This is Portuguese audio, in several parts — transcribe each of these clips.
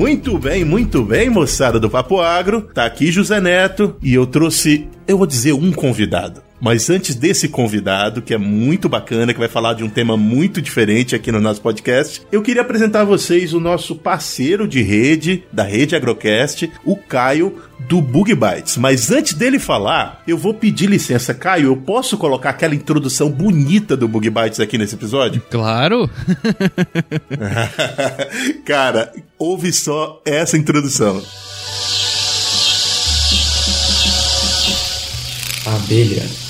Muito bem, muito bem, moçada do Papo Agro. Tá aqui José Neto e eu trouxe, eu vou dizer, um convidado. Mas antes desse convidado, que é muito bacana, que vai falar de um tema muito diferente aqui no nosso podcast, eu queria apresentar a vocês o nosso parceiro de rede, da rede Agrocast, o Caio, do Bug Bytes. Mas antes dele falar, eu vou pedir licença. Caio, eu posso colocar aquela introdução bonita do Bug Bytes aqui nesse episódio? Claro! Cara, ouve só essa introdução. Abelha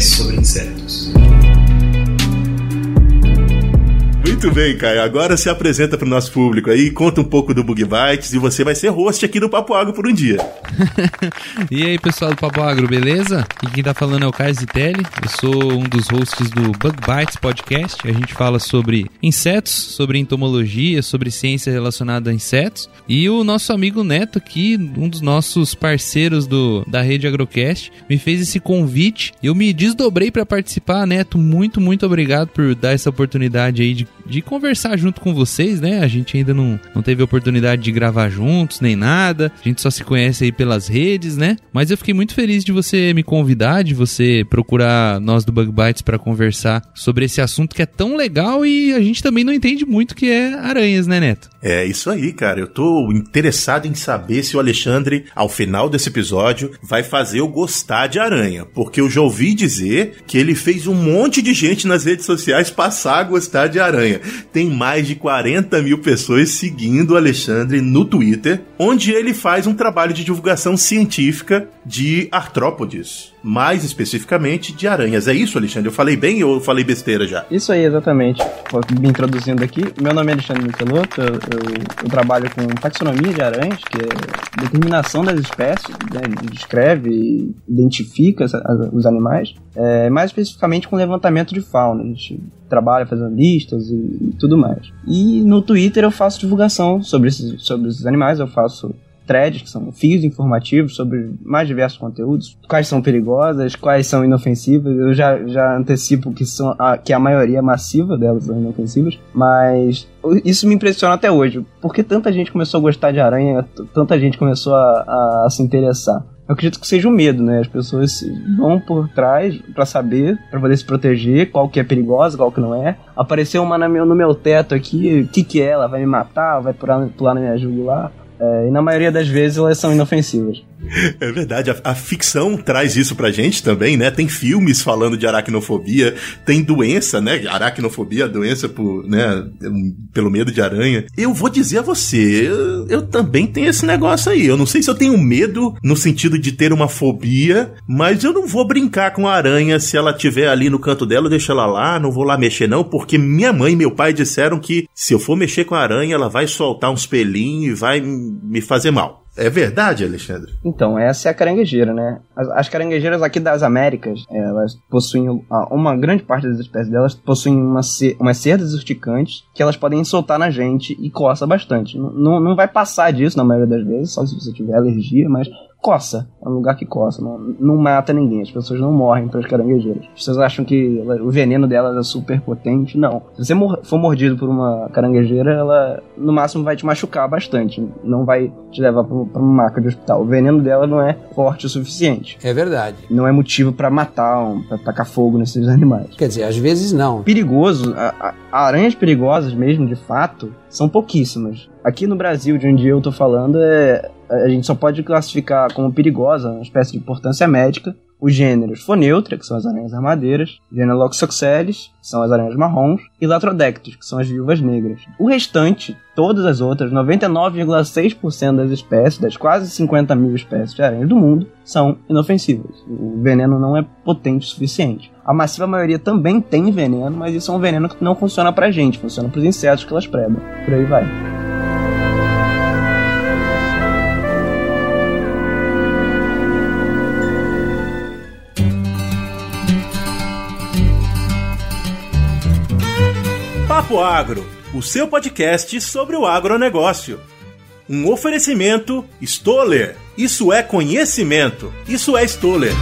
seu Muito bem, Caio. Agora se apresenta para o nosso público aí, conta um pouco do Bug Bites e você vai ser host aqui do Papo Agro por um dia. e aí, pessoal do Papo Agro, beleza? E quem tá falando é o Caio Zitelli. Eu sou um dos hosts do Bug Bites Podcast. A gente fala sobre insetos, sobre entomologia, sobre ciência relacionada a insetos. E o nosso amigo Neto aqui, um dos nossos parceiros do, da rede Agrocast, me fez esse convite. Eu me desdobrei para participar, Neto. Muito, muito obrigado por dar essa oportunidade aí de de conversar junto com vocês, né? A gente ainda não, não teve oportunidade de gravar juntos, nem nada. A gente só se conhece aí pelas redes, né? Mas eu fiquei muito feliz de você me convidar, de você procurar nós do Bug Bites para conversar sobre esse assunto que é tão legal e a gente também não entende muito que é aranhas, né, Neto? É isso aí, cara. Eu tô interessado em saber se o Alexandre, ao final desse episódio, vai fazer eu gostar de aranha. Porque eu já ouvi dizer que ele fez um monte de gente nas redes sociais passar a gostar de aranha. Tem mais de 40 mil pessoas seguindo o Alexandre no Twitter, onde ele faz um trabalho de divulgação científica de artrópodes mais especificamente de aranhas. É isso, Alexandre? Eu falei bem ou eu falei besteira já? Isso aí, exatamente. Me introduzindo aqui, meu nome é Alexandre Michelotto, eu, eu, eu, trabalho com taxonomia de aranhas, que é determinação das espécies, né, descreve, identifica os animais, é, mais especificamente com levantamento de fauna. A gente trabalha fazendo listas e, e tudo mais. E no Twitter eu faço divulgação sobre esses, sobre esses animais, eu faço threads, que são fios informativos sobre mais diversos conteúdos, quais são perigosas, quais são inofensivas. Eu já, já antecipo que, são a, que a maioria massiva delas são inofensivas, mas isso me impressiona até hoje. Por que tanta gente começou a gostar de aranha, tanta gente começou a, a, a se interessar? Eu acredito que seja o medo, né? As pessoas vão por trás para saber, para poder se proteger, qual que é perigosa, qual que não é. Apareceu uma no meu, no meu teto aqui, o que que é? Ela vai me matar? Vai pular, pular na minha jugular? É, e na maioria das vezes elas são inofensivas. É verdade, a, a, ficção traz isso pra gente também, né? Tem filmes falando de aracnofobia, tem doença, né? Aracnofobia, doença por, né? pelo medo de aranha. Eu vou dizer a você, eu, eu, também tenho esse negócio aí. Eu não sei se eu tenho medo no sentido de ter uma fobia, mas eu não vou brincar com a aranha se ela estiver ali no canto dela, eu deixo ela lá, não vou lá mexer não, porque minha mãe e meu pai disseram que se eu for mexer com a aranha, ela vai soltar uns pelinhos e vai me fazer mal. É verdade, Alexandre? Então, essa é a caranguejeira, né? As, as caranguejeiras aqui das Américas, elas possuem, uma grande parte das espécies delas possuem uma, umas cerdas urticantes que elas podem soltar na gente e coça bastante. Não, não vai passar disso na maioria das vezes, só se você tiver alergia, mas coça. É um lugar que coça. Não, não mata ninguém. As pessoas não morrem pelas caranguejeiras. As pessoas acham que o veneno delas é super potente. Não. Se você for mordido por uma caranguejeira, ela no máximo vai te machucar bastante. Não vai te levar para uma maca de hospital. O veneno dela não é forte o suficiente. É verdade. Não é motivo para matar, um, para tacar fogo nesses animais. Quer dizer, às vezes não. Perigoso, a, a, aranhas perigosas mesmo, de fato, são pouquíssimas. Aqui no Brasil, de onde eu tô falando, é, a gente só pode classificar como perigosa, uma espécie de importância médica, os gêneros Foneutra, que são as aranhas armadeiras, gênero Loxoxeles, que são as aranhas marrons, e Latrodectus, que são as viúvas negras. O restante, todas as outras, 99,6% das espécies, das quase 50 mil espécies de aranhas do mundo, são inofensivas. O veneno não é potente o suficiente. A massiva maioria também tem veneno, mas isso é um veneno que não funciona pra gente, funciona pros insetos que elas predam. Por aí vai. Papo Agro, o seu podcast sobre o agronegócio. Um oferecimento Stoller. Isso é conhecimento. Isso é Stoller.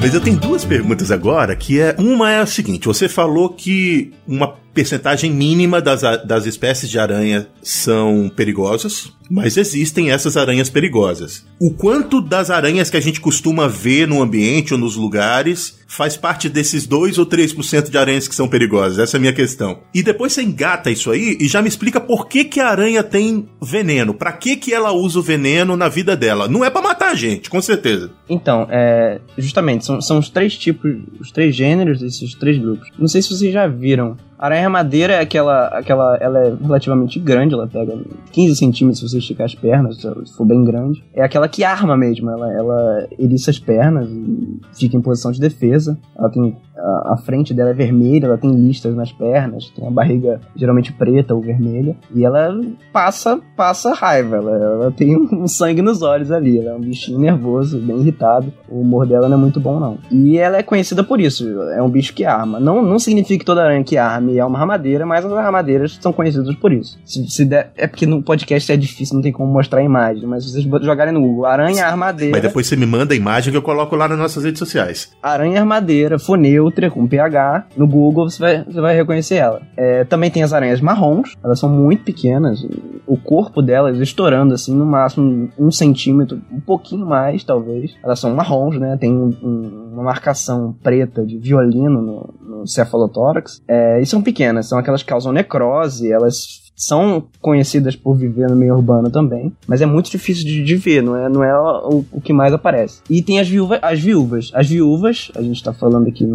Mas eu tenho duas perguntas agora, que é uma é a seguinte: você falou que uma percentagem mínima das, das espécies de aranha são perigosas, mas existem essas aranhas perigosas. O quanto das aranhas que a gente costuma ver no ambiente ou nos lugares faz parte desses 2 ou 3% de aranhas que são perigosas? Essa é a minha questão. E depois você engata isso aí e já me explica por que, que a aranha tem veneno. Para que, que ela usa o veneno na vida dela? Não é para matar a gente, com certeza. Então, é, justamente, são, são os três tipos, os três gêneros desses três grupos. Não sei se vocês já viram Aranha madeira é aquela, aquela. Ela é relativamente grande, ela pega 15 centímetros se você esticar as pernas, se for bem grande. É aquela que arma mesmo, ela, ela eriça as pernas e fica em posição de defesa. Ela tem a, a, frente dela é vermelha, ela tem listas nas pernas, tem a barriga geralmente preta ou vermelha, e ela passa passa raiva, ela, ela tem um sangue nos olhos ali, ela é um bichinho nervoso, bem irritado, o humor dela não é muito bom não. E ela é conhecida por isso, é um bicho que arma. Não, não significa que toda aranha que arme é uma armadeira, mas as armadeiras são conhecidas por isso. Se, se der, é porque no podcast é difícil, não tem como mostrar a imagem, mas se vocês jogarem no Google, aranha armadeira... Mas depois você me manda a imagem que eu coloco lá nas nossas redes sociais. Aranha armadeira, funeu, neutra, com pH, no Google você vai, você vai reconhecer ela. É, também tem as aranhas marrons, elas são muito pequenas, o corpo delas estourando assim, no máximo um centímetro, um pouquinho mais talvez. Elas são marrons, né? Tem um, um, uma marcação preta de violino no, no cefalotórax. É, e são pequenas, são aquelas que causam necrose, elas são conhecidas por viver no meio urbano também, mas é muito difícil de, de ver, não é, não é o, o, que mais aparece. E tem as viúvas, as viúvas, as viúvas, a gente está falando aqui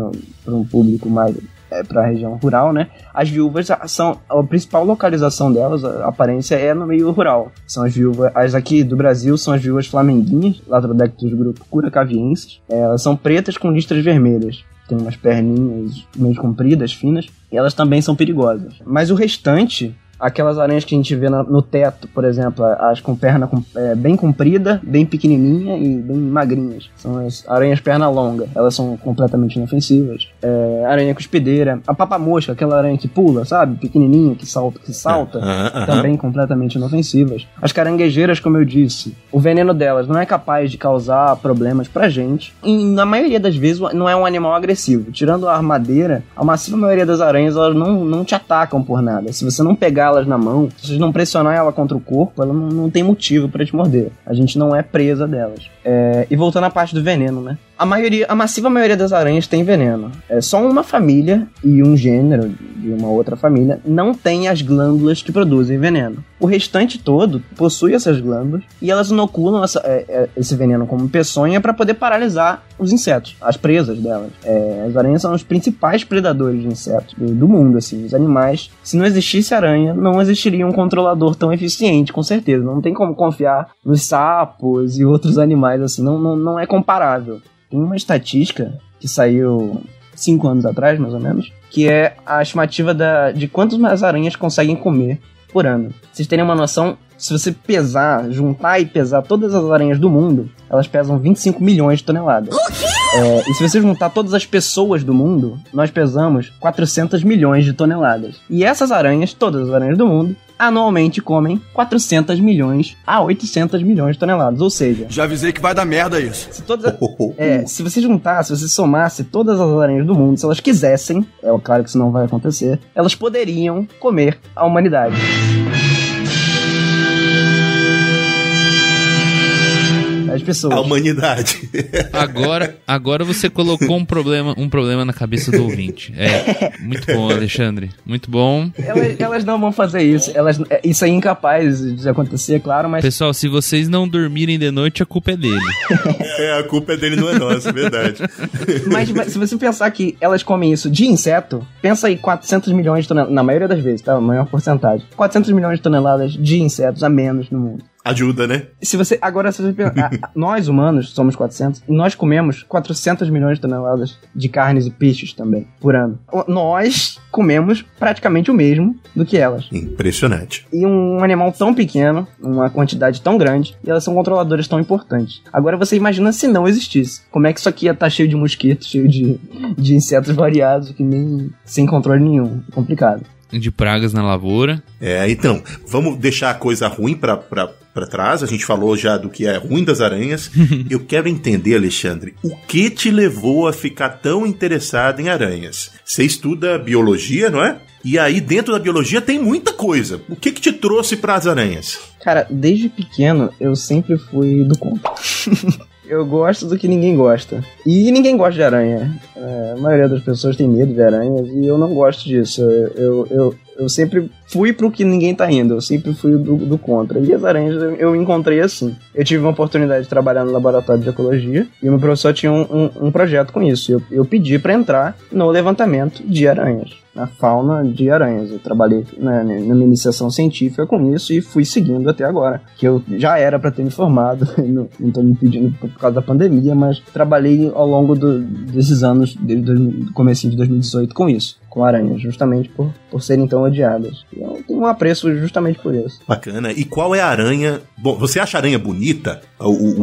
para um público mais é, para a região rural, né? As viúvas são a principal localização delas, a aparência é no meio rural. São as viúvas, as aqui do Brasil são as viúvas flamenguinhas, Latrodectus grupo curacaviensis. É, elas são pretas com listras vermelhas tem umas perninhas meio compridas, finas, e elas também são perigosas. Mas o restante aquelas aranhas que a gente vê no teto, por exemplo, as com perna com, é, bem comprida, bem pequenininha e bem magrinhas. São as aranhas perna longa. Elas são completamente inofensivas. É, aranha cuspideira. A papa-mosca, aquela aranha que pula, sabe? Pequenininha, que salta, que salta. Também completamente inofensivas. As caranguejeiras, como eu disse, o veneno delas não é capaz de causar problemas pra gente. E na maioria das vezes não é um animal agressivo. Tirando a armadeira, a massiva maioria das aranhas elas não, não te atacam por nada. Se você não pegar elas na mão, se você não pressionar ela contra o corpo, ela não, não tem motivo para te morder. A gente não é presa delas. É, e voltando à parte do veneno, né? A maioria, a massiva maioria das aranhas tem veneno. É só uma família e um gênero de uma outra família não tem as glândulas que produzem veneno. O restante todo possui essas glândulas e elas inoculam essa, é, é, esse veneno como peçonha para poder paralisar os insetos, as presas delas. É, as aranhas são os principais predadores de insetos do, do, mundo, assim. Os animais, se não existisse aranha, não existiria um controlador tão eficiente, com certeza. Não tem como confiar nos sapos e outros animais, assim. Não, não, não é comparável. Tem uma estatística que saiu cinco anos atrás, mais ou menos, que é a estimativa da, de quantas aranhas conseguem comer por ano. Pra vocês terem uma noção, se você pesar, juntar e pesar todas as aranhas do mundo, elas pesam 25 milhões de toneladas. É, e se você juntar todas as pessoas do mundo, nós pesamos 400 milhões de toneladas. E essas aranhas, todas as aranhas do mundo, anualmente comem 400 milhões a 800 milhões de toneladas. Ou seja, já avisei que vai dar merda isso. Se todas, é, se você juntar, se você somasse todas as aranhas do mundo, se elas quisessem, é claro que isso não vai acontecer, elas poderiam comer a humanidade. As pessoas. A humanidade. Agora, agora você colocou um problema, um problema na cabeça do ouvinte. É muito bom, Alexandre. Muito bom. Elas, elas não vão fazer isso. Elas, isso é incapaz de acontecer, claro, mas. Pessoal, se vocês não dormirem de noite, a culpa é dele. É, a culpa é dele, não é nossa, é verdade. Mas, mas, se você pensar que elas comem isso de inseto, pensa aí 400 milhões de toneladas, na maioria das vezes, tá? A maior porcentagem. 400 milhões de toneladas de insetos a menos no mundo. Ajuda, né? Se você, agora, se você pensar, nós humanos somos 400, e nós comemos 400 milhões de toneladas de carnes e peixes também, por ano. Nós comemos praticamente o mesmo do que elas. Impressionante. E um animal tão pequeno, uma quantidade tão grande, e elas são controladoras tão importantes. Agora você imagina se não existisse. Como é que isso aqui ia estar cheio de mosquitos, cheio de, de insetos variados, que nem sem controle nenhum. É complicado. De pragas na lavoura. É, então, vamos deixar a coisa ruim pra trás. A gente falou já do que é ruim das aranhas. Eu quero entender, Alexandre, o que te levou a ficar tão interessado em aranhas? Você estuda biologia, não é? E aí, dentro da biologia, tem muita coisa. O que que te trouxe para as aranhas? Cara, desde pequeno eu sempre fui do contra. eu gosto do que ninguém gosta. E ninguém gosta de aranha. É, a maioria das pessoas tem medo de aranhas e eu não gosto disso. Eu, eu, eu, sempre fui pro que ninguém tá indo. Eu sempre fui do, do contra. E as aranhas eu, eu encontrei assim. Eu tive uma oportunidade de trabalhar no laboratório de ecologia e o meu professor tinha um, um, um projeto com isso. Eu, eu pedi para entrar no levantamento de aranhas na fauna de aranhas. Eu trabalhei né, na minha iniciação científica com isso e fui seguindo até agora. Que eu já era para ter me formado, não, não tô me pedindo por causa da pandemia, mas trabalhei ao longo do, desses anos, desde do começo de 2018 com isso, com aranhas, justamente por, por serem tão odiadas. Eu tenho um apreço justamente por isso. Bacana. E qual é a aranha? Bom, você acha a aranha bonita? O, o,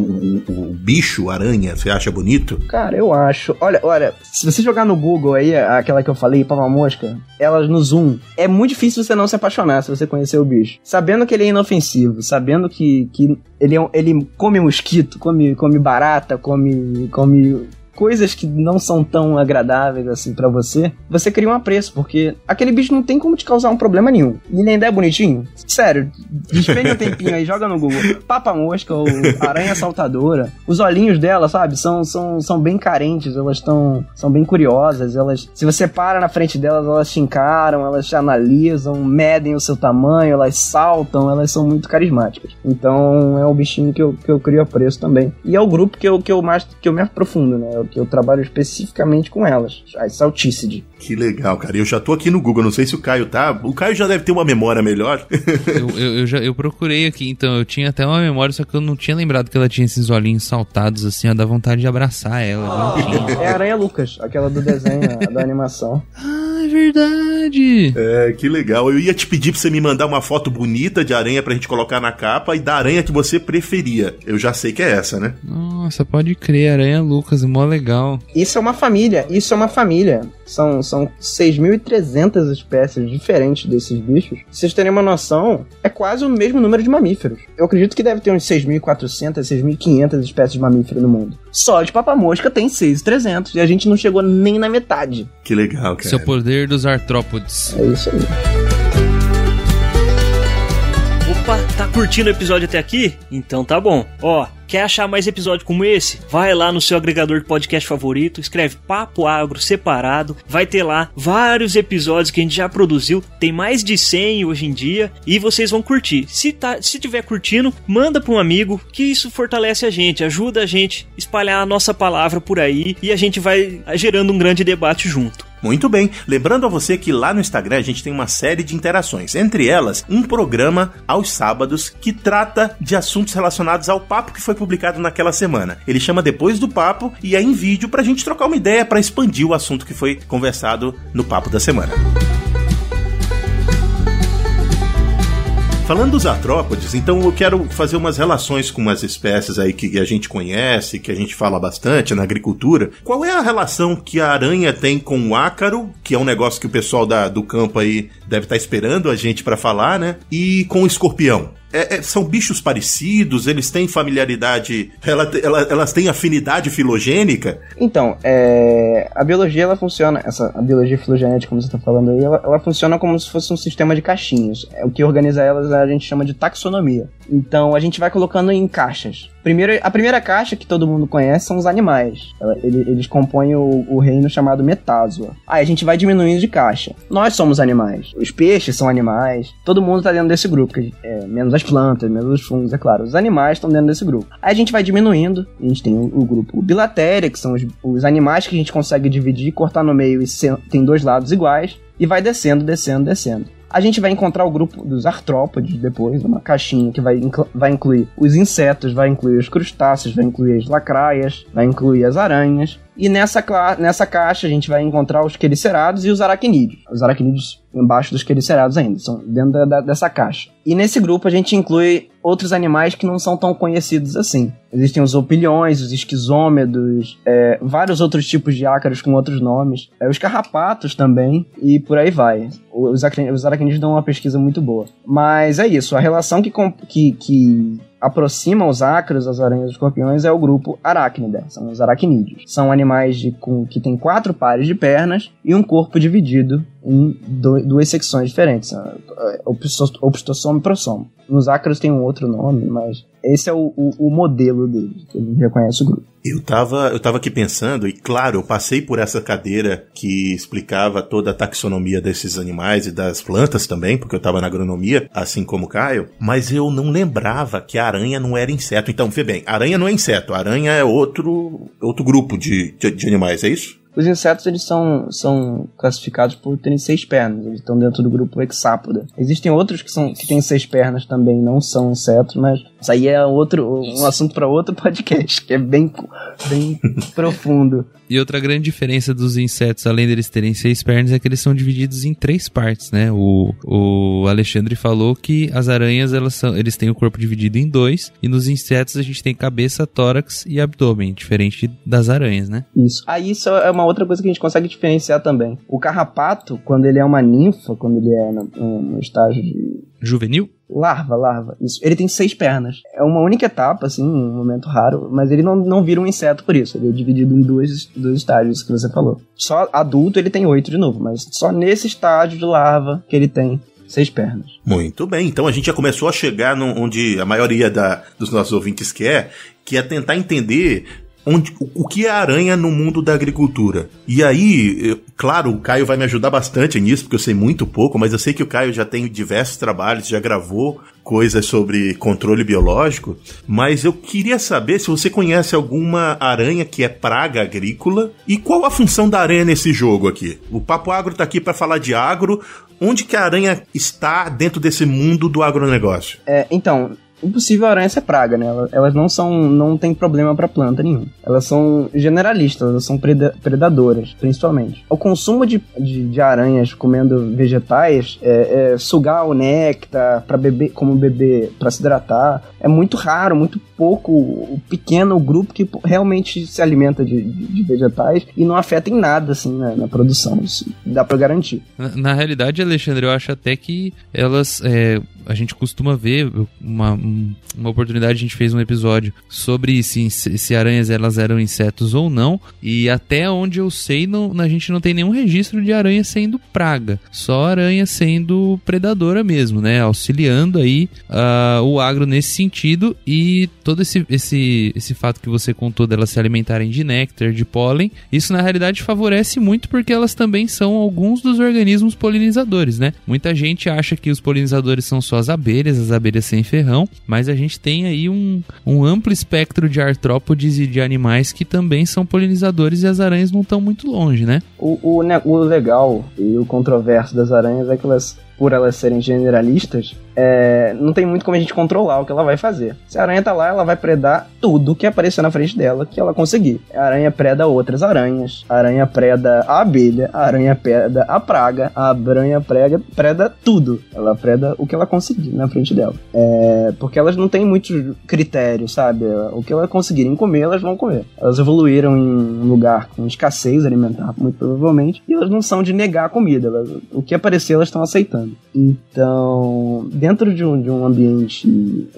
o, o bicho, aranha, você acha bonito? Cara, eu acho. Olha, olha, se você jogar no Google aí, aquela que eu falei, Papa Mosca, elas no Zoom, é muito difícil você não se apaixonar se você conhecer o bicho. Sabendo que ele é inofensivo, sabendo que, que ele, é um- ele come mosquito, come, come barata, come, come coisas que não são tão agradáveis assim pra você, você cria um apreço, porque aquele bicho não tem como te causar um problema nenhum. E ele ainda é bonitinho. Sério, despende um tempinho aí, joga no Google. Papa mosca ou aranha saltadora. Os olhinhos dela, sabe, são, são, são bem carentes, elas estão são bem curiosas. Elas, se você para na frente delas, elas te encaram, elas te analisam, medem o seu tamanho, elas saltam, elas são muito carismáticas. Então é um bichinho que eu, que eu crio apreço também. E é o grupo que eu, que eu mais que eu me aprofundo, né? Que eu trabalho especificamente com elas, as Salticid. Que legal, cara. Eu já tô aqui no Google, não sei se o Caio tá. O Caio já deve ter uma memória melhor. Eu, eu, eu já, eu procurei aqui, então eu tinha até uma memória, só que eu não tinha lembrado que ela tinha esses olhinhos saltados assim, ó, dá vontade de abraçar ela. bonitinha. É a Aranha Lucas, aquela do desenho, da animação. É verdade! É, que legal. Eu ia te pedir pra você me mandar uma foto bonita de aranha pra gente colocar na capa e da aranha que você preferia. Eu já sei que é essa, né? Nossa, pode crer, Aranha Lucas, mó legal. Isso é uma família, isso é uma família. São, são 6.300 espécies diferentes desses bichos. Pra vocês terem uma noção, é quase o mesmo número de mamíferos. Eu acredito que deve ter uns 6.400, 6.500 espécies de mamífero no mundo. Só de papamosca tem 6.300 e a gente não chegou nem na metade. Que legal, cara. Seu poder dos artrópodes. É isso aí. Opa, tá curtindo o episódio até aqui? Então tá bom. Ó, quer achar mais episódio como esse? Vai lá no seu agregador de podcast favorito, escreve Papo Agro separado, vai ter lá vários episódios que a gente já produziu, tem mais de 100 hoje em dia e vocês vão curtir. Se tá, se tiver curtindo, manda para um amigo, que isso fortalece a gente, ajuda a gente a espalhar a nossa palavra por aí e a gente vai gerando um grande debate junto. Muito bem. Lembrando a você que lá no Instagram a gente tem uma série de interações. Entre elas, um programa aos sábados que trata de assuntos relacionados ao papo que foi publicado naquela semana. Ele chama Depois do Papo e é em vídeo pra gente trocar uma ideia pra expandir o assunto que foi conversado no papo da semana. Falando dos artrópodes, então eu quero fazer umas relações com umas espécies aí que a gente conhece, que a gente fala bastante na agricultura. Qual é a relação que a aranha tem com o ácaro, que é um negócio que o pessoal da, do campo aí deve estar esperando a gente para falar, né? E com o escorpião? É- é- são bichos parecidos? Eles têm familiaridade? Ela, ela- elas têm afinidade filogênica? Então, é, a biologia ela funciona, essa a biologia filogenética, como você está falando aí, ela, ela funciona como se fosse um sistema de caixinhas. É, O que organiza elas a gente chama de taxonomia. Então a gente vai colocando em caixas. Primeiro, a primeira caixa que todo mundo conhece são os animais. Ela- ele- Eles compõem o, o reino chamado Metázoa. Aí a gente vai diminuindo de caixa. Nós somos animais. Os peixes são animais. Todo mundo tá dentro desse grupo. é, menos as plantas, os fungos, é claro. Os animais estão dentro desse grupo. Aí a gente vai diminuindo. A gente tem o, o grupo Bilatéria, que são os, os animais que a gente consegue dividir, cortar no meio e se- tem dois lados iguais. E vai descendo, descendo, descendo. A gente vai encontrar o grupo dos artrópodes depois, uma caixinha que vai, vai incluir os insetos, vai incluir os crustáceos, vai incluir as lacraias, vai incluir as aranhas. E nessa, nessa caixa a gente vai encontrar os quericerados e os aracnídeos. Os aracnídeos embaixo dos quericerados ainda, são dentro da, da, dessa caixa. E nesse grupo a gente inclui outros animais que não são tão conhecidos assim. Existem os opilhões, os esquizômedos, é, vários outros tipos de ácaros com outros nomes, é, os carrapatos também, e por aí vai. Os, os aracnídeos dão uma pesquisa muito boa. Mas é isso, a relação que, que, que aproxima os ácaros, as aranhas e os escorpiões é o grupo Arachnida, são os aracnídeos. São animais de, com, que têm quatro pares de pernas e um corpo dividido em duas secções diferentes, opistossomo e prossomo. Nos ácaros tem um outro nome, mas esse é o, o, o modelo deles, que gente reconhece o grupo. Eu tava, eu tava aqui pensando, e claro, eu passei por essa cadeira que explicava toda a taxonomia desses animais e das plantas também, porque eu tava na agronomia, assim como o Caio, mas eu não lembrava que a aranha não era inseto. Então, vê bem, aranha não é inseto, aranha é outro, outro grupo de, de, de animais, é isso? Os insetos eles são, são classificados por terem seis pernas, eles estão dentro do grupo Hexápoda. Existem outros que, são, que têm seis pernas também, não são insetos, mas isso aí é outro, um assunto para outro podcast, que é bem, bem profundo. E outra grande diferença dos insetos, além deles terem seis pernas, é que eles são divididos em três partes, né? O, o Alexandre falou que as aranhas, elas são, eles têm o corpo dividido em dois, e nos insetos a gente tem cabeça, tórax e abdômen, diferente das aranhas, né? Isso. Aí isso é uma outra coisa que a gente consegue diferenciar também. O carrapato, quando ele é uma ninfa, quando ele é no, no estágio de... Juvenil? Larva, larva. Isso. Ele tem seis pernas. É uma única etapa, assim, um momento raro, mas ele não, não vira um inseto por isso. Ele é dividido em dois, dois estágios que você falou. Só adulto ele tem oito de novo, mas só nesse estágio de larva que ele tem seis pernas. Muito bem, então a gente já começou a chegar no, onde a maioria da, dos nossos ouvintes quer, que é tentar entender onde, o que é aranha no mundo da agricultura. E aí, claro, o Caio vai me ajudar bastante nisso, porque eu sei muito pouco, mas eu sei que o Caio já tem diversos trabalhos, já gravou coisas sobre controle biológico, mas eu queria saber se você conhece alguma aranha que é praga agrícola e qual a função da aranha nesse jogo aqui. O Papo Agro tá aqui para falar de agro. Onde que a aranha está dentro desse mundo do agronegócio? É, então, impossível a aranha ser praga, né? Elas não são, não tem problema para planta nenhum. Elas são generalistas, elas são predadoras, principalmente. O consumo de, de, de aranhas comendo vegetais, é, é, sugar o néctar para beber, como beber para se hidratar, é muito raro, muito pouco, pequeno grupo que realmente se alimenta de, de, de vegetais e não afeta em nada assim na, na produção. Isso dá para garantir. Na, na, realidade, Alexandre, eu acho até que elas é, a gente costuma ver uma uma oportunidade, a gente fez um episódio sobre se, se aranhas elas eram insetos ou não. E até onde eu sei, não, a gente não tem nenhum registro de aranha sendo praga. Só aranha sendo predadora mesmo, né? Auxiliando aí uh, o agro nesse sentido. E todo esse, esse, esse fato que você contou delas se alimentarem de néctar, de pólen, isso na realidade favorece muito porque elas também são alguns dos organismos polinizadores, né? Muita gente acha que os polinizadores são só as abelhas, as abelhas sem ferrão, mas a gente tem aí um, um amplo espectro de artrópodes e de animais que também são polinizadores e as aranhas não estão muito longe, né? O, o, o legal e o controverso das aranhas é que elas por elas serem generalistas, é, não tem muito como a gente controlar o que ela vai fazer. Se a aranha tá lá, ela vai predar tudo que aparecer na frente dela que ela conseguir. A aranha preda outras aranhas, a aranha preda a abelha, a aranha preda a praga, a aranha prega, preda tudo. Ela preda o que ela conseguir na frente dela. É, porque elas não têm muitos critérios, sabe? O que elas conseguirem comer, elas vão comer. Elas evoluíram em um lugar com escassez alimentar, muito provavelmente, e elas não são de negar a comida. Elas, o que aparecer, elas estão aceitando. Então, dentro de um, de um ambiente,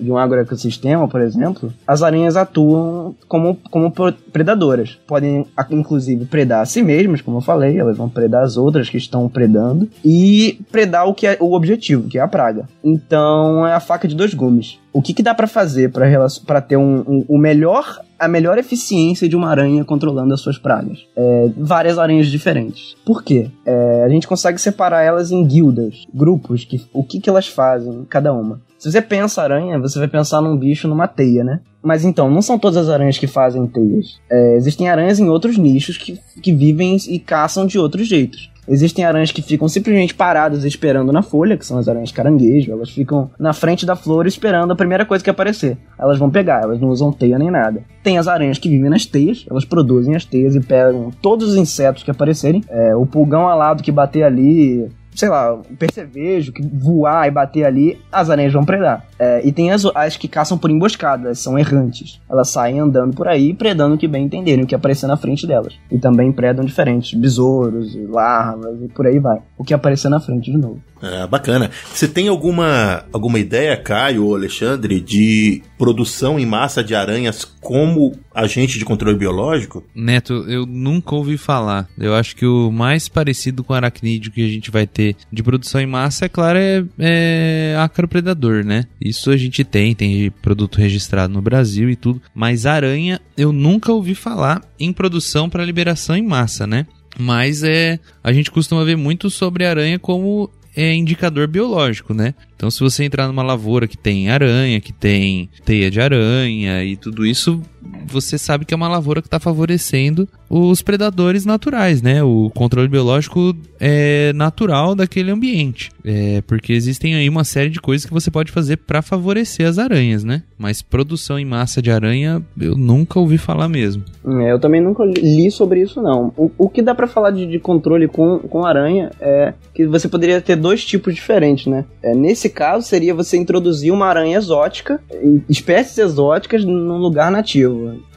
de um agroecossistema, por exemplo, as aranhas atuam como, como predadoras. Podem, inclusive, predar a si mesmas, como eu falei, elas vão predar as outras que estão predando, e predar o que é o objetivo, que é a praga. Então, é a faca de dois gumes. O que, que dá para fazer para ter um, um, um melhor a melhor eficiência de uma aranha controlando as suas pragas. É, várias aranhas diferentes. Por quê? É, a gente consegue separar elas em guildas, grupos, que, o que, que elas fazem, cada uma. Se você pensa aranha, você vai pensar num bicho numa teia, né? Mas então, não são todas as aranhas que fazem teias. É, existem aranhas em outros nichos que, que vivem e caçam de outros jeitos. Existem aranhas que ficam simplesmente paradas esperando na folha, que são as aranhas caranguejo. Elas ficam na frente da flor esperando a primeira coisa que aparecer. Elas vão pegar, elas não usam teia nem nada. Tem as aranhas que vivem nas teias, elas produzem as teias e pegam todos os insetos que aparecerem. É, o pulgão alado que bater ali, sei lá, um percevejo que voar e bater ali, as aranhas vão predar. É, e tem as, as que caçam por emboscadas, são errantes. Elas saem andando por aí, predando o que bem entenderem, o que aparecer na frente delas. E também predam diferentes besouros, larvas e por aí vai. O que aparecer na frente de novo. É, bacana. Você tem alguma, alguma ideia, Caio ou Alexandre, de produção em massa de aranhas como agente de controle biológico? Neto, eu nunca ouvi falar. Eu acho que o mais parecido com aracnídeo que a gente vai ter de produção em massa, é claro, é, é ácaro predador, né? Isso a gente tem, tem produto registrado no Brasil e tudo. Mas aranha, eu nunca ouvi falar em produção para liberação em massa, né? Mas é, a gente costuma ver muito sobre aranha como é indicador biológico, né? Então, se você entrar numa lavoura que tem aranha, que tem teia de aranha e tudo isso, você sabe que é uma lavoura que está favorecendo os predadores naturais, né? O controle biológico é natural daquele ambiente. É, porque existem aí uma série de coisas que você pode fazer para favorecer as aranhas, né? Mas produção em massa de aranha, eu nunca ouvi falar mesmo. É, eu também nunca li sobre isso, não. O, o que dá para falar de, de, controle com, com aranha é que você poderia ter dois tipos diferentes, né? É, nesse caso, seria você introduzir uma aranha exótica, espécies exóticas, num lugar nativo.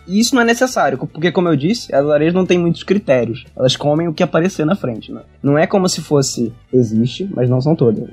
E isso não é necessário, porque, como eu disse, as areias não têm muitos critérios. Elas comem o que aparecer na frente. Né? Não é como se fosse. Existe, mas não são todas.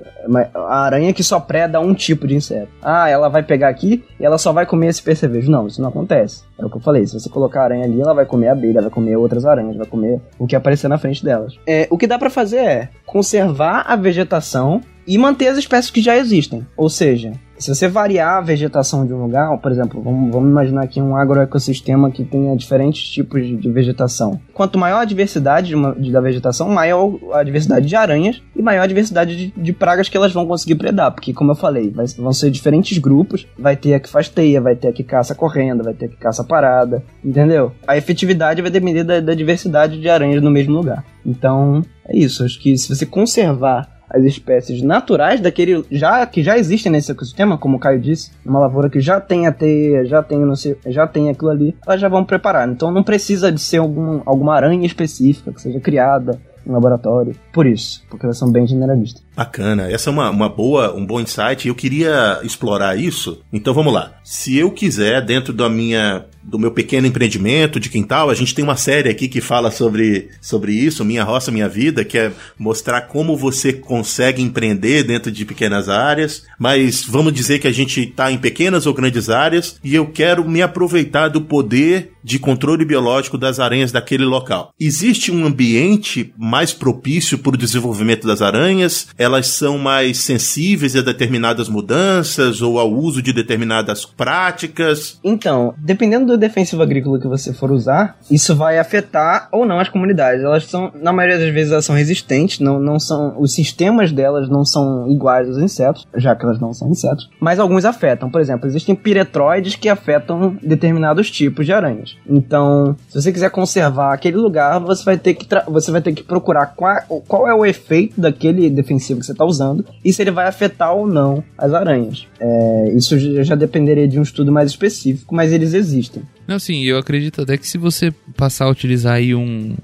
A aranha que só preda um tipo de inseto. Ah, ela vai pegar aqui e ela só vai comer esse percevejo. Não, isso não acontece. É o que eu falei. Se você colocar a aranha ali, ela vai comer a abelha, vai comer outras aranhas, vai comer o que aparecer na frente delas. É, o que dá para fazer é conservar a vegetação e manter as espécies que já existem. Ou seja, se você variar a vegetação de um lugar, por exemplo, vamos, vamos imaginar aqui um agroecossistema que tenha diferentes tipos de, de vegetação. Quanto maior a diversidade de uma, de, da vegetação, maior a diversidade de aranhas e maior a diversidade de, pragas que elas vão conseguir predar. Porque, como eu falei, vai, vão ser diferentes grupos. Vai ter a que faz teia, vai ter a que caça correndo, vai ter a que caça parada, entendeu? A efetividade vai depender da, da diversidade de aranhas no mesmo lugar. Então, é isso. Acho que se você conservar as espécies naturais daquele já que já existem nesse ecossistema, como o Caio disse, uma lavoura que já tem a teia, já tem não sei, já tem aquilo ali, elas já vão preparar. Então não precisa de ser algum, alguma aranha específica que seja criada em laboratório. Por isso, porque elas são bem generalistas. Bacana, essa é uma, uma boa, um bom insight. Eu queria explorar isso. Então vamos lá. Se eu quiser, dentro da minha do meu pequeno empreendimento de quintal. A gente tem uma série aqui que fala sobre, sobre isso, Minha Roça, Minha Vida, que é mostrar como você consegue empreender dentro de pequenas áreas. Mas vamos dizer que a gente está em pequenas ou grandes áreas e eu quero me aproveitar do poder de controle biológico das aranhas daquele local. Existe um ambiente mais propício para o desenvolvimento das aranhas? Elas são mais sensíveis a determinadas mudanças ou ao uso de determinadas práticas? Então, dependendo do defensivo agrícola que você for usar, isso vai afetar ou não as comunidades. Elas são, na maioria das vezes, elas são resistentes, não, não são, os sistemas delas não são iguais aos insetos, já que elas não são insetos, mas alguns afetam. Por exemplo, existem piretroides que afetam determinados tipos de aranhas. Então, se você quiser conservar aquele lugar, você vai ter que, você vai ter que procurar qual, qual é o efeito daquele defensivo que você está usando e se ele vai afetar ou não as aranhas. É, isso já dependeria de um estudo mais específico, mas eles existem. Não, sim, eu acredito até que se você passar a utilizar aí um,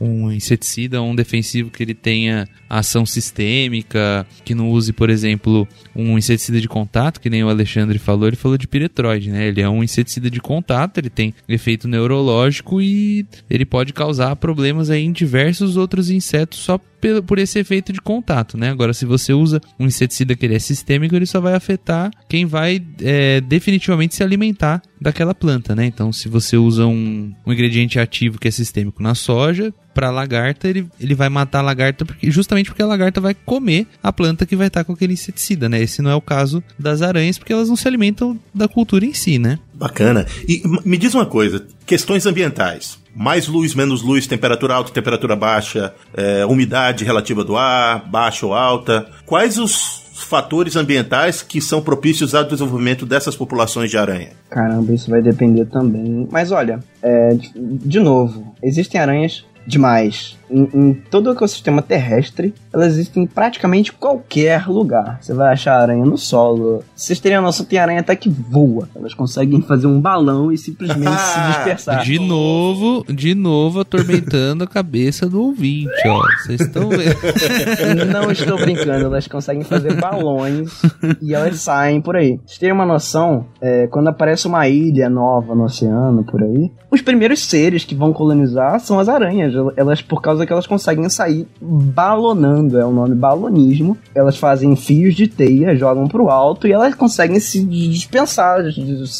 um inseticida, um defensivo que ele tenha ação sistêmica, que não use, por exemplo, um inseticida de contato, que nem o Alexandre falou, ele falou de piretroide, né? Ele é um inseticida de contato, ele tem efeito neurológico e ele pode causar problemas aí em diversos outros insetos só por esse efeito de contato, né? Agora, se você usa um inseticida que ele é sistêmico, ele só vai afetar quem vai é, definitivamente se alimentar daquela planta, né? Então, se você usa um, um ingrediente ativo que é sistêmico na soja, para lagarta, ele, ele vai matar a lagarta porque, justamente porque a lagarta vai comer a planta que vai estar tá com aquele inseticida, né? Esse não é o caso das aranhas, porque elas não se alimentam da cultura em si, né? Bacana. E me diz uma coisa: questões ambientais mais luz, menos luz, temperatura alta, temperatura baixa, é, umidade relativa do ar, baixa ou alta. Quais os fatores ambientais que são propícios ao desenvolvimento dessas populações de aranha? Caramba, isso vai depender também. Mas olha, é, de novo, existem aranhas demais em, em todo o ecossistema terrestre, elas existem em praticamente qualquer lugar. Você vai achar aranha no solo. Vocês teriam noção, tem aranha até que voa. Elas conseguem fazer um balão e simplesmente se dispersar. De novo, de novo atormentando a cabeça do ouvinte, ó. Vocês estão vendo. Não estou brincando, elas conseguem fazer balões e elas saem por aí. Vocês terem uma noção, é, quando aparece uma ilha nova no oceano por aí, os primeiros seres que vão colonizar são as aranhas. Elas, por causa que elas conseguem sair balonando, é o nome balonismo. Elas fazem fios de teia, jogam pro alto e elas conseguem se dispensar,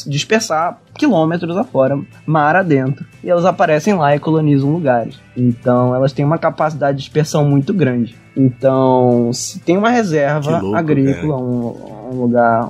dispersar quilômetros afora, mar adentro. E elas aparecem lá e colonizam lugares. Então elas têm uma capacidade de dispersão muito grande. Então, se tem uma reserva louco, agrícola, um, um, lugar,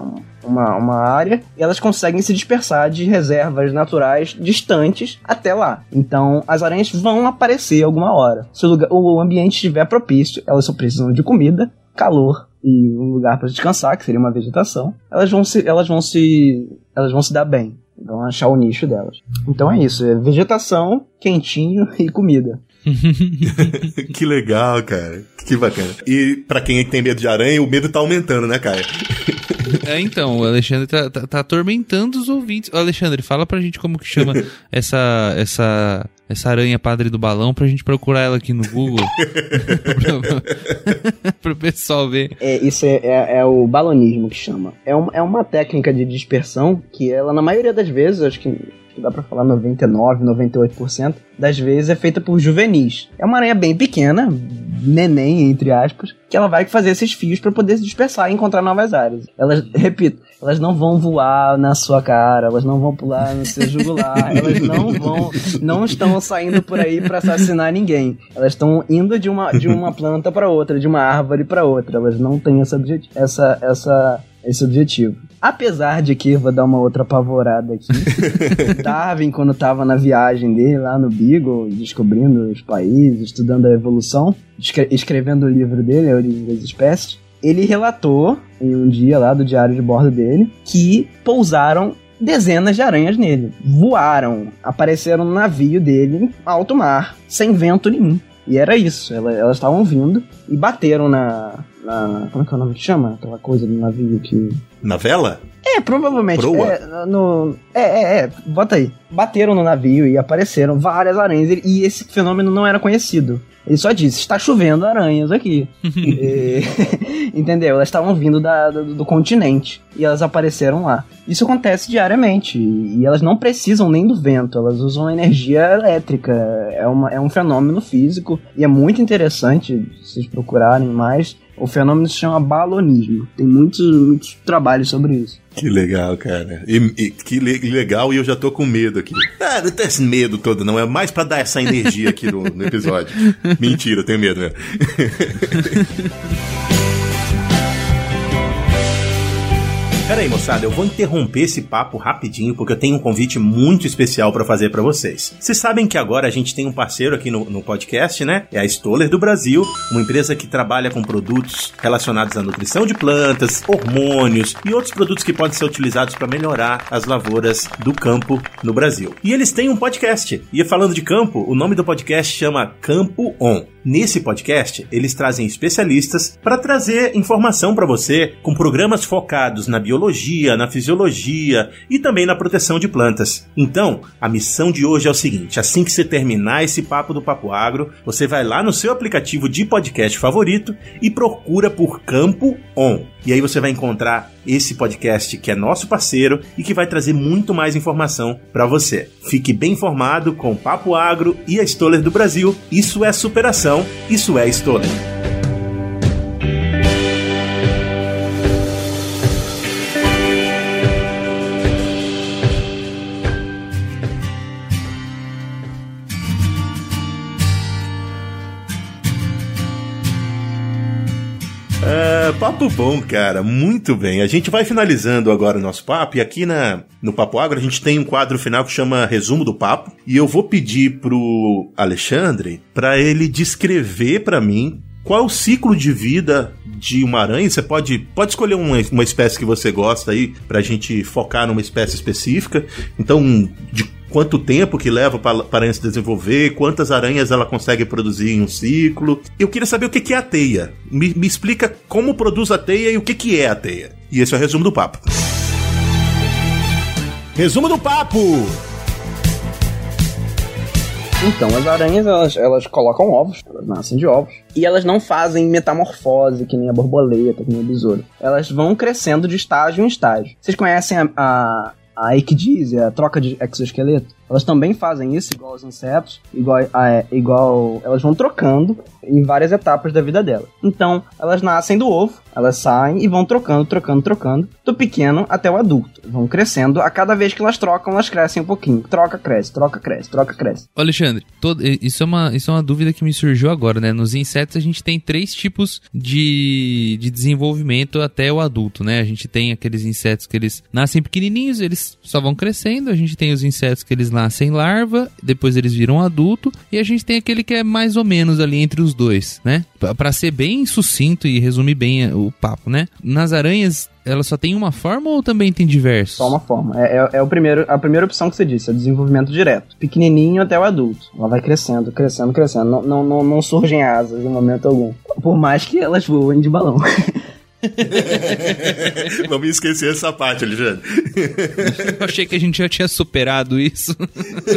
uma, uma área, elas conseguem se dispersar de reservas naturais distantes até lá. Então, as aranhas vão aparecer alguma hora. Se o, lugar, o ambiente estiver propício, elas só precisam de comida, calor e um lugar para descansar, que seria uma vegetação. Elas vão se, elas vão se, elas vão se dar bem. Vão achar o nicho delas. Então é isso, é vegetação, quentinho e comida. que legal, cara. Que bacana. E para quem tem medo de aranha, o medo tá aumentando, né, cara? É, então, o Alexandre tá, tá, tá, atormentando os ouvintes. Alexandre, fala pra gente como que chama essa, essa, essa aranha padre do balão pra gente procurar ela aqui no Google. pro pessoal ver. É, isso é, é, é, o balonismo que chama. É, um, é uma técnica de dispersão que ela, na maioria das vezes, acho que que dá para falar 99, 98% das vezes é feita por juvenis. É uma aranha bem pequena, neném entre aspas, que ela vai fazer esses fios para poder se dispersar e encontrar novas áreas. Elas, repito, elas não vão voar na sua cara, elas não vão pular no seu jugular, elas não vão, não estão saindo por aí para assassinar ninguém. Elas estão indo de uma, de uma planta para outra, de uma árvore para outra. Elas não têm essa, essa, essa esse objetivo. Apesar de que, vou dar uma outra apavorada aqui, Darwin, quando estava na viagem dele lá no Beagle, descobrindo os países, estudando a evolução, escrevendo o livro dele, A Origem das Espécies, ele relatou em um dia lá do diário de bordo dele que pousaram dezenas de aranhas nele. Voaram, apareceram no navio dele alto mar, sem vento nenhum. E era isso, elas estavam vindo e bateram na, na. Como é que é o nome que chama? Aquela coisa do navio que. Na vela? É, provavelmente. Proa? É, no, é, é, é, bota aí. Bateram no navio e apareceram várias aranhas. E esse fenômeno não era conhecido. Ele só disse: está chovendo aranhas aqui. e, entendeu? Elas estavam vindo da, do, do, continente e elas apareceram lá. Isso acontece diariamente e elas não precisam nem do vento, elas usam energia elétrica. É, uma, é um fenômeno físico e é muito interessante se vocês procurarem mais. O fenômeno se chama balonismo. Tem muitos, muitos trabalhos sobre isso. Que legal, cara. E, e, que le legal, e eu já tô com medo aqui. Ah, não tem esse medo todo, não. É mais para dar essa energia aqui no, no episódio. Mentira, eu tenho medo, né? Pera aí, moçada, eu vou interromper esse papo rapidinho porque eu tenho um convite muito especial para fazer para vocês. Vocês sabem que agora a gente tem um parceiro aqui no, no, podcast, né? É a Stoller do Brasil, uma empresa que trabalha com produtos relacionados à nutrição de plantas, hormônios e outros produtos que podem ser utilizados para melhorar as lavouras do campo no Brasil. E eles têm um podcast. E falando de campo, o nome do podcast chama Campo On. Nesse podcast, eles trazem especialistas para trazer informação para você com programas focados na biologia, na fisiologia e também na proteção de plantas. Então, a missão de hoje é o seguinte: assim que você terminar esse papo do Papo Agro, você vai lá no seu aplicativo de podcast favorito e procura por Campo On. E aí você vai encontrar esse podcast que é nosso parceiro e que vai trazer muito mais informação para você. Fique bem informado com Papo Agro e a Stoller do Brasil. Isso é superação, isso é Stoller. Papo bom, cara. Muito bem. A gente vai finalizando agora o nosso papo. E aqui na, no Papo Agro a gente tem um quadro final que chama Resumo do Papo. E eu vou pedir pro Alexandre para ele descrever para mim qual é o ciclo de vida de uma aranha? Você pode, pode escolher uma, uma espécie que você gosta aí pra gente focar numa espécie específica. Então, de quanto tempo que leva para a aranha se desenvolver, quantas aranhas ela consegue produzir em um ciclo. Eu queria saber o que que é a teia. Me, me explica como produz a teia e o que que é a teia. E esse é o resumo do papo. Resumo do papo! Então, as aranhas, elas, elas colocam ovos, elas nascem de ovos, e elas não fazem metamorfose, que nem a borboleta, que nem o besouro. Elas vão crescendo de estágio em estágio. Vocês conhecem a, a, a ecdísia, a troca de exoesqueleto? Elas também fazem isso, igual os insetos, igual, é, igual elas vão trocando em várias etapas da vida delas. Então, elas nascem do ovo, elas saem e vão trocando, trocando, trocando, do pequeno até o adulto. Vão crescendo, a cada vez que elas trocam, elas crescem um pouquinho. Troca, cresce, troca, cresce, troca, cresce. Alexandre, todo, isso, é uma, isso é uma dúvida que me surgiu agora, né? Nos insetos a gente tem três tipos de, de desenvolvimento até o adulto, né? A gente tem aqueles insetos que eles nascem pequenininhos, eles só vão crescendo. A gente tem os insetos que eles larva, depois eles viram adulto, e a gente tem aquele que é mais ou menos ali entre os dois, né? Para ser bem sucinto e resumir bem o papo, né? Nas aranhas, ela só tem uma forma ou também tem diversos? Só uma forma. É, é, é o primeiro, a primeira opção que você disse, é o desenvolvimento direto. Pequenininho até o adulto. Ela vai crescendo, crescendo, crescendo. Não, não, não, não surgem asas em momento algum. Por mais que elas voem de balão. Vamos esquecer essa parte, Alexandre. Eu achei que a gente já tinha superado isso.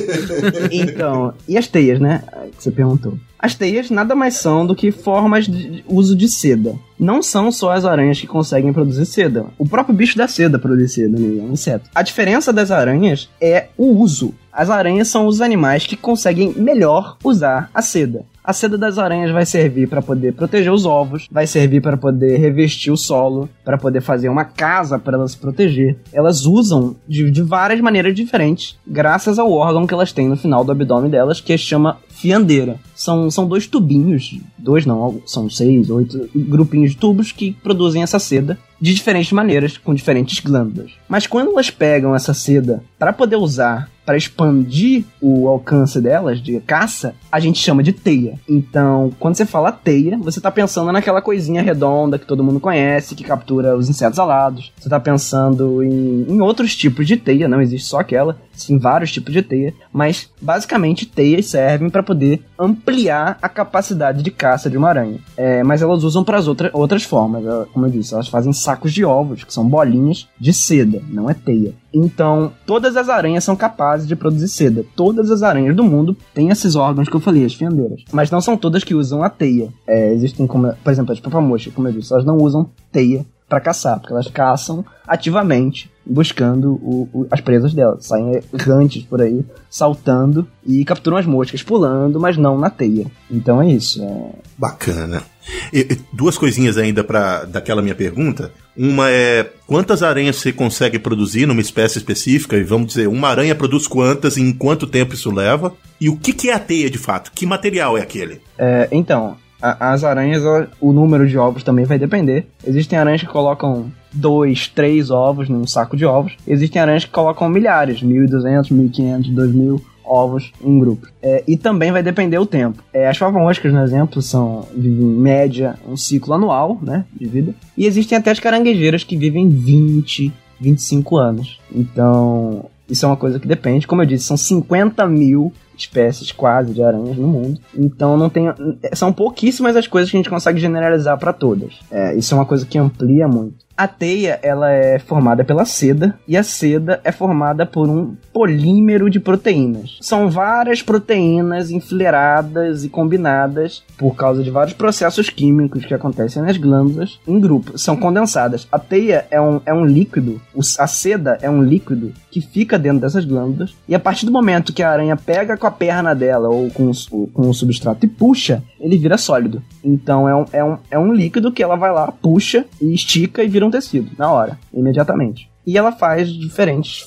então, e as teias, né? Que você perguntou. As teias nada mais são do que formas de uso de seda. Não são só as aranhas que conseguem produzir seda. O próprio bicho da seda produz seda, né? É um inseto. A diferença das aranhas é o uso. As aranhas são os animais que conseguem melhor usar a seda. A seda das aranhas vai servir para poder proteger os ovos, vai servir para poder revestir o solo, para poder fazer uma casa para elas se proteger. Elas usam de, de várias maneiras diferentes, graças ao órgão que elas têm no final do abdômen delas, que chama fiandeira. São, são dois tubinhos, dois não, são seis, oito grupinhos de tubos que produzem essa seda de diferentes maneiras, com diferentes glândulas. Mas quando elas pegam essa seda para poder usar para expandir o alcance delas de caça, a gente chama de teia. Então, quando você fala teia, você está pensando naquela coisinha redonda que todo mundo conhece, que captura os insetos alados. Você está pensando em, em outros tipos de teia, não existe só aquela, sim vários tipos de teia, mas basicamente teias servem para poder ampliar a capacidade de caça de uma aranha. É, mas elas usam para outra, outras formas, como eu disse, elas fazem sacos de ovos, que são bolinhas de seda, não é teia. Então, todas as aranhas são capazes de produzir seda. Todas as aranhas do mundo têm esses órgãos que eu falei, as fiandeiras. Mas não são todas que usam a teia. É, existem, como, por exemplo, as papamochas, como eu disse, elas não usam teia para caçar, porque elas caçam ativamente buscando o, o, as presas delas. Saem errantes por aí, saltando e capturam as moscas, pulando, mas não na teia. Então é isso. É... Bacana. E, duas coisinhas ainda para daquela minha pergunta. Uma é quantas aranhas você consegue produzir numa espécie específica? E vamos dizer, uma aranha produz quantas e em quanto tempo isso leva? E o que, que é a teia de fato? Que material é aquele? É, então, as aranhas, o número de ovos também vai depender. Existem aranhas que colocam dois, três ovos num saco de ovos. Existem aranhas que colocam milhares, 1.200, 1.500, 2.000 ovos em grupos. É, e também vai depender o tempo. É, as favamoscas, no exemplo, são vivem em média um ciclo anual né, de vida. E existem até as caranguejeiras que vivem 20, 25 anos. Então, isso é uma coisa que depende. Como eu disse, são 50 mil espécies quase de aranhas no mundo. Então não tem. São pouquíssimas as coisas que a gente consegue generalizar para todas. É, isso é uma coisa que amplia muito. A teia ela é formada pela seda e a seda é formada por um polímero de proteínas. São várias proteínas enfileiradas e combinadas por causa de vários processos químicos que acontecem nas glândulas em grupo. São condensadas. A teia é um, é um líquido, a seda é um líquido que fica dentro dessas glândulas e a partir do momento que a aranha pega com a perna dela ou com, o, com o substrato e puxa, ele vira sólido. Então é um, é, um, é um líquido que ela vai lá, puxa e estica e vira um tecido na hora, imediatamente. E ela faz diferentes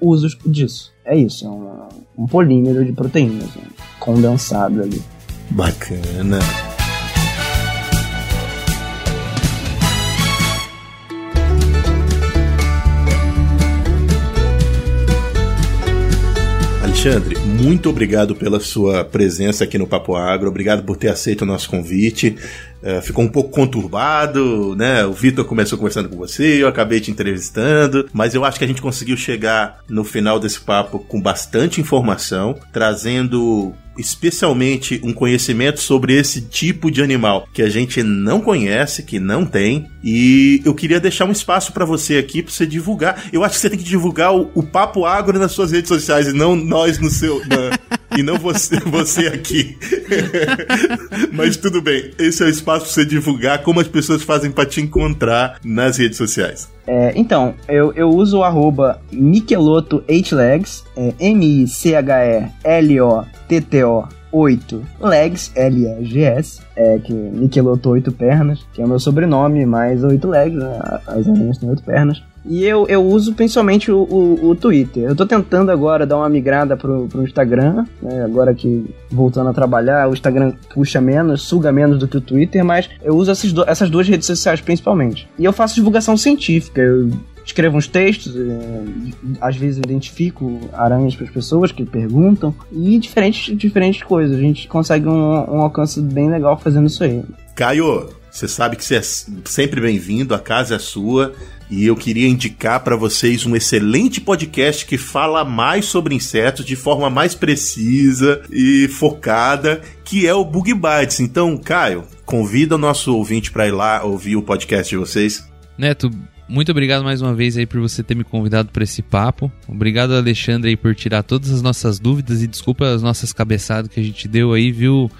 usos disso. É isso, é um, um polímero de proteínas, um condensado ali. Bacana. Alexandre, muito obrigado pela sua presença aqui no Papo Agro, obrigado por ter aceito o nosso convite. É, ficou um pouco conturbado, né? O Vitor começou conversando com você, eu acabei te entrevistando, mas eu acho que a gente conseguiu chegar no final desse papo com bastante informação, trazendo especialmente um conhecimento sobre esse tipo de animal que a gente não conhece, que não tem. E eu queria deixar um espaço para você aqui para você divulgar. Eu acho que você tem que divulgar o, o Papo Agro nas suas redes sociais e não nós no seu na, e não você você aqui. Mas tudo bem, esse é o espaço para você divulgar como as pessoas fazem para te encontrar nas redes sociais. É, então, eu, eu uso o arroba Michelotto 8legs, é M-I-C-H-E-L-O-T-T-O 8 legs, L-E-G-S, é, que Michelotto 8 pernas, que é o meu sobrenome, mais 8 legs, né, as aranhas têm 8 pernas. E eu, eu uso principalmente o, o, o, Twitter. Eu tô tentando agora dar uma migrada pro, pro Instagram, né? Agora que voltando a trabalhar, o Instagram puxa menos, suga menos do que o Twitter, mas eu uso essas, do, essas duas redes sociais principalmente. E eu faço divulgação científica. Eu escrevo uns textos, é, às vezes identifico aranhas para as pessoas que perguntam e diferentes, diferentes coisas. A gente consegue um, um alcance bem legal fazendo isso aí. Caio, você sabe que você é sempre bem-vindo, a casa é sua. E eu queria indicar para vocês um excelente podcast que fala mais sobre insetos de forma mais precisa e focada, que é o Bug Bites. Então, Caio, convida o nosso ouvinte para ir lá ouvir o podcast de vocês. Neto, muito obrigado mais uma vez aí por você ter me convidado para esse papo. Obrigado, Alexandre, aí por tirar todas as nossas dúvidas e desculpa as nossas cabeçadas que a gente deu aí, viu,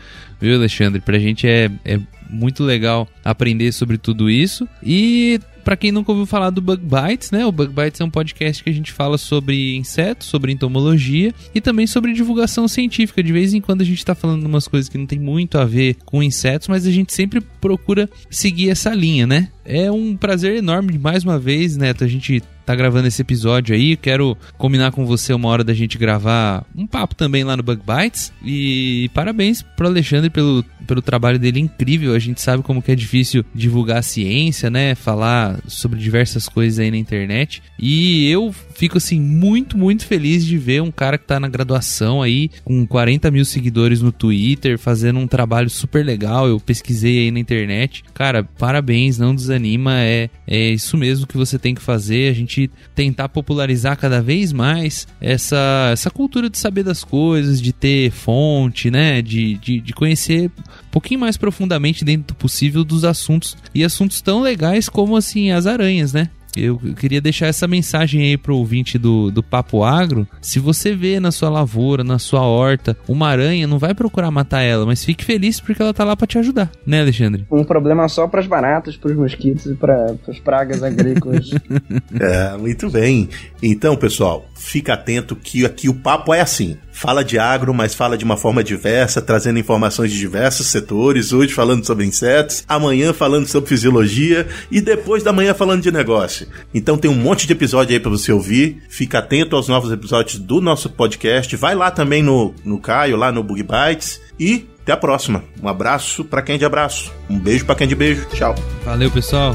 viu Alexandre? Pra gente é, é muito legal aprender sobre tudo isso. E para quem nunca ouviu falar do Bug Bites, né? O Bug Bites é um podcast que a gente fala sobre insetos, sobre entomologia e também sobre divulgação científica. De vez em quando a gente tá falando umas coisas que não tem muito a ver com insetos, mas a gente sempre procura seguir essa linha, né? É um prazer enorme mais uma vez, Neto, a gente tá gravando esse episódio aí. Quero combinar com você uma hora da gente gravar um papo também lá no Bug Bites. E parabéns pro Alexandre pelo, pelo trabalho dele incrível. A gente sabe como que é difícil divulgar a ciência, né? Falar sobre diversas coisas aí na internet. E eu fico assim muito, muito feliz de ver um cara que tá na graduação aí, com 40 mil seguidores no Twitter, fazendo um trabalho super legal. Eu pesquisei aí na internet. Cara, parabéns, não desanima. É, é isso mesmo que você tem que fazer. A gente tentar popularizar cada vez mais essa, essa cultura de saber das coisas, de ter fonte, né? De, de, de conhecer um pouquinho mais profundamente dentro do possível dos assuntos. E assuntos tão legais como assim as aranhas, né? Eu queria deixar essa mensagem aí pro ouvinte do, do Papo Agro. Se você vê na sua lavoura, na sua horta, uma aranha, não vai procurar matar ela, mas fique feliz porque ela tá lá para te ajudar, né, Alexandre? Um problema só para as baratas, para os mosquitos e para as pragas agrícolas. é, muito bem. Então, pessoal, fica atento que aqui o papo é assim. Fala de agro, mas fala de uma forma diversa, trazendo informações de diversos setores. Hoje falando sobre insetos, amanhã falando sobre fisiologia e depois da manhã falando de negócio. Então tem um monte de episódio aí para você ouvir. Fica atento aos novos episódios do nosso podcast. Vai lá também no, no Caio, lá no Bug Bites. E até a próxima. Um abraço para quem é de abraço. Um beijo para quem é de beijo. Tchau. Valeu, pessoal.